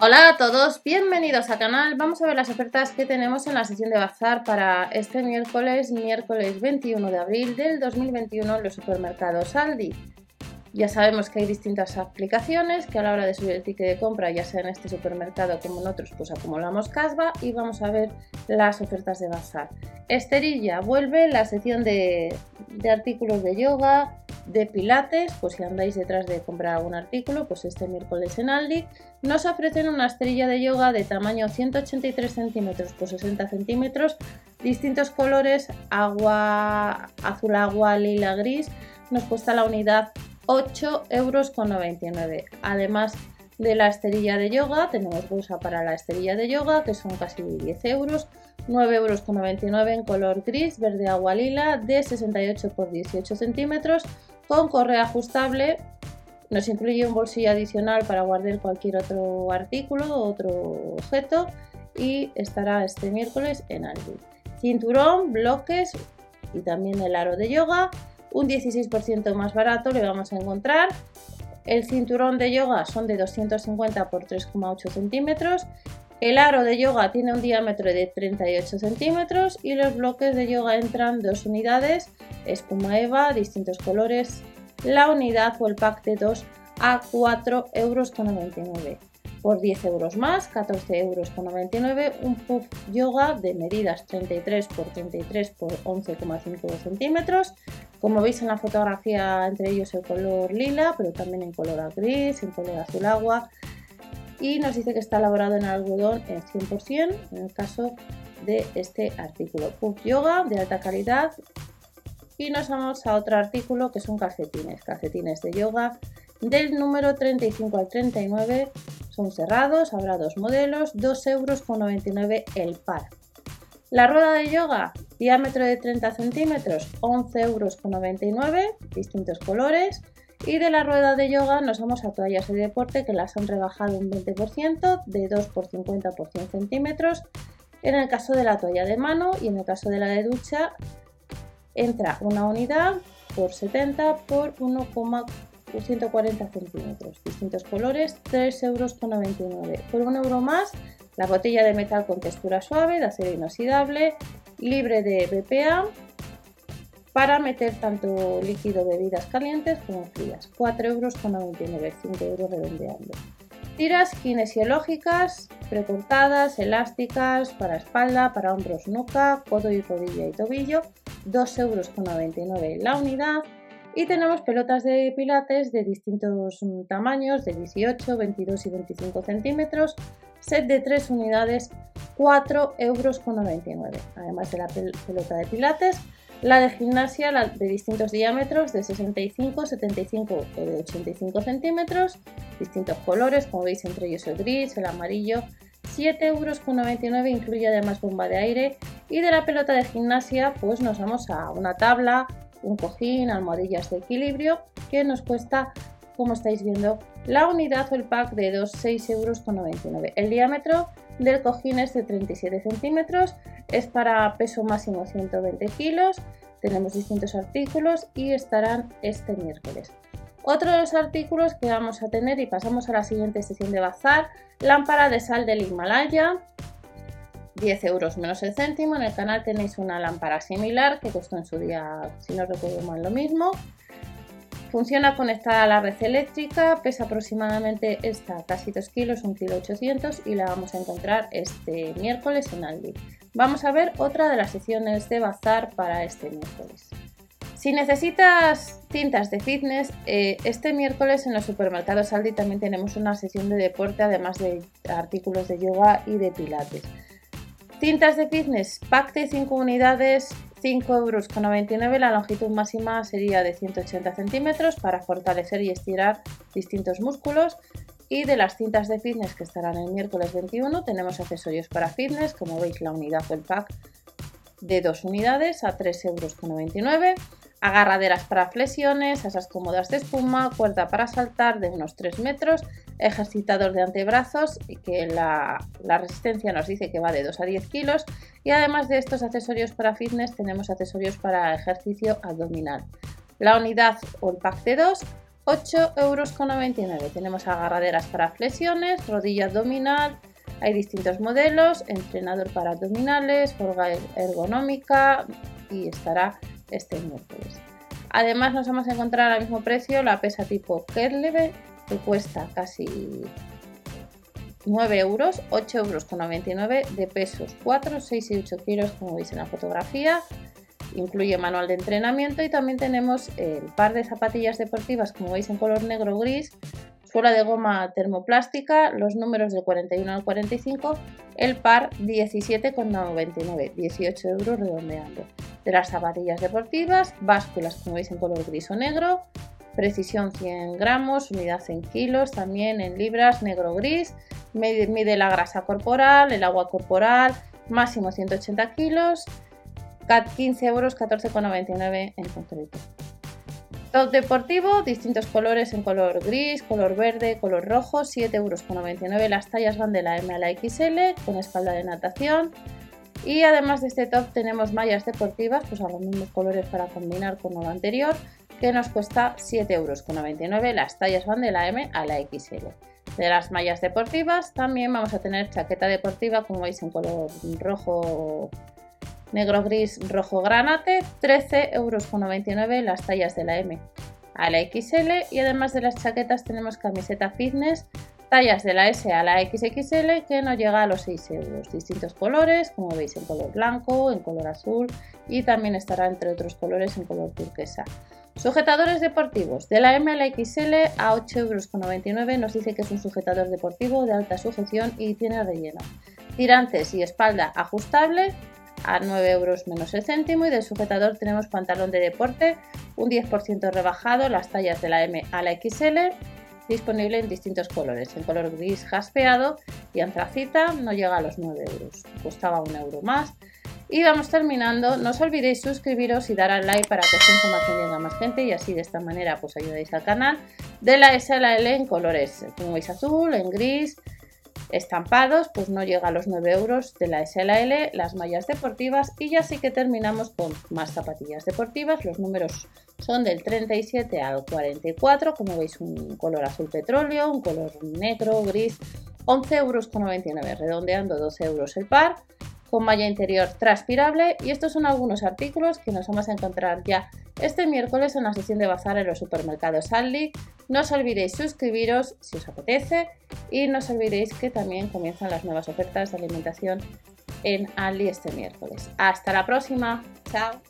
Hola a todos, bienvenidos al canal. Vamos a ver las ofertas que tenemos en la sesión de bazar para este miércoles, miércoles 21 de abril del 2021 en los supermercados Aldi. Ya sabemos que hay distintas aplicaciones que a la hora de subir el ticket de compra, ya sea en este supermercado como en otros, pues acumulamos casva y vamos a ver las ofertas de bazar. Esterilla vuelve la sección de, de artículos de yoga, de pilates, pues si andáis detrás de comprar algún artículo, pues este miércoles en Aldi nos ofrecen una estrella de yoga de tamaño 183 centímetros por 60 centímetros, distintos colores, agua, azul agua, lila, gris, nos cuesta la unidad 8,99 euros. Además de la esterilla de yoga, tenemos bolsa para la esterilla de yoga, que son casi 10 euros. 9,99 euros en color gris, verde agua lila, de 68 por 18 centímetros, con correa ajustable. Nos incluye un bolsillo adicional para guardar cualquier otro artículo, otro objeto y estará este miércoles en Aldi. Cinturón, bloques y también el aro de yoga. Un 16% más barato le vamos a encontrar. El cinturón de yoga son de 250 por 3,8 centímetros. El aro de yoga tiene un diámetro de 38 centímetros y los bloques de yoga entran dos unidades espuma Eva, distintos colores, la unidad o el pack de 2 a 4,99 euros. Por 10 euros más, 14,99 euros, un puff yoga de medidas 33 x 33 x 11,5 centímetros. Como veis en la fotografía, entre ellos el color lila, pero también en color gris, en color azul agua. Y nos dice que está elaborado en algodón en 100% en el caso de este artículo. Puff yoga de alta calidad, y nos vamos a otro artículo que son calcetines, calcetines de yoga del número 35 al 39. Son cerrados, habrá dos modelos, 2,99 euros el par. La rueda de yoga, diámetro de 30 centímetros, 11,99 euros, distintos colores. Y de la rueda de yoga nos vamos a toallas de deporte que las han rebajado un 20%, de 2 por 50 por 100 centímetros. En el caso de la toalla de mano y en el caso de la de ducha entra una unidad por 70 por 1,140 centímetros. Distintos colores, 3,99 euros. Por un euro más, la botella de metal con textura suave, de acero inoxidable, libre de BPA, para meter tanto líquido bebidas calientes como frías. 4,99 euros, 5 euros redondeando. Tiras kinesiológicas, precortadas, elásticas, para espalda, para hombros, nuca, codo y rodilla y tobillo, 2,99 euros la unidad. Y tenemos pelotas de pilates de distintos tamaños, de 18, 22 y 25 centímetros, set de 3 unidades, 4,99 euros. Además de la pelota de pilates, la de gimnasia de distintos diámetros, de 65, 75 o de 85 centímetros, distintos colores, como veis entre ellos el gris, el amarillo, 7,99 euros, incluye además bomba de aire. Y de la pelota de gimnasia, pues nos vamos a una tabla, un cojín, almohadillas de equilibrio, que nos cuesta, como estáis viendo, la unidad o el pack de 2,6 euros. El diámetro del cojín es de 37 centímetros, es para peso máximo 120 kilos, tenemos distintos artículos y estarán este miércoles. Otro de los artículos que vamos a tener y pasamos a la siguiente sesión de bazar, lámpara de sal del Himalaya, 10 euros menos el céntimo. En el canal tenéis una lámpara similar que costó en su día, si no recuerdo mal, lo mismo. Funciona conectada a la red eléctrica, pesa aproximadamente esta casi 2 kilos, 1 kilo 800 y la vamos a encontrar este miércoles en Aldi. Vamos a ver otra de las secciones de bazar para este miércoles. Si necesitas cintas de fitness, eh, este miércoles en los supermercados Aldi también tenemos una sesión de deporte, además de artículos de yoga y de pilates. Cintas de fitness, pack de 5 unidades, 5,99 euros. La longitud máxima sería de 180 centímetros para fortalecer y estirar distintos músculos. Y de las cintas de fitness que estarán el miércoles 21, tenemos accesorios para fitness, como veis la unidad o el pack de 2 unidades a 3,99 euros agarraderas para flexiones, asas cómodas de espuma, cuerda para saltar de unos 3 metros, ejercitador de antebrazos que la, resistencia nos dice que va de 2 a 10 kilos y además de estos accesorios para fitness tenemos accesorios para ejercicio abdominal. La unidad o el pack de 2 8,99 euros. Tenemos agarraderas para flexiones, rodilla abdominal, hay distintos modelos, entrenador para abdominales, forga ergonómica y estará este miércoles. Además nos vamos a encontrar al mismo precio la pesa tipo Kerleve que cuesta casi 9 euros, 8 euros con 99 de pesos 4, 6 y 8 kilos como veis en la fotografía. Incluye manual de entrenamiento y también tenemos el par de zapatillas deportivas como veis en color negro gris, suela de goma termoplástica, los números de 41 al 45, el par 17,99, 18 euros redondeando. De las zapatillas deportivas, básculas como veis en color gris o negro, precisión 100 gramos, unidad en kilos, también en libras, negro gris, mide, la grasa corporal, el agua corporal, máximo 180 kilos, 15 euros, 14,99 en concreto. Top deportivo, distintos colores en color gris, color verde, color rojo, 7,99 euros. Las tallas van de la M a la XL con espalda de natación. Y además de este top tenemos mallas deportivas, pues a los mismos colores para combinar con lo anterior, que nos cuesta 7,99 euros. Las tallas van de la M a la XL. De las mallas deportivas también vamos a tener chaqueta deportiva, como veis en color rojo, negro gris, rojo granate, 13,99 euros las tallas de la M a la XL. Y además de las chaquetas tenemos camiseta fitness tallas de la S a la XXL que no llega a los 6 euros. Distintos colores, como veis en color blanco, en color azul y también estará entre otros colores en color turquesa. Sujetadores deportivos. De la M a la XL a 8,99 euros nos dice que es un sujetador deportivo de alta sujeción y tiene relleno. Tirantes y espalda ajustable a 9 euros menos el céntimo y del sujetador tenemos pantalón de deporte un 10% rebajado las tallas de la M a la XL disponible en distintos colores en color gris jaspeado y antracita no llega a los 9 euros costaba un euro más y vamos terminando, no os olvidéis suscribiros y dar al like para que esta información llegue a más gente y así de esta manera pues ayudáis al canal. De la S a la L en colores, como veis azul, en gris, estampados, pues no llega a los 9 euros de la S a la L, las mallas deportivas y ya sí que terminamos con más zapatillas deportivas. Los números son del 37 al 44, como veis un color azul petróleo, un color negro, gris, 11,99 euros, redondeando 12 euros el par con malla interior transpirable y estos son algunos artículos que nos vamos a encontrar ya este miércoles en la sesión de bazar en los supermercados Aldi. No os olvidéis suscribiros si os apetece y no os olvidéis que también comienzan las nuevas ofertas de alimentación en Aldi este miércoles. Hasta la próxima, chao.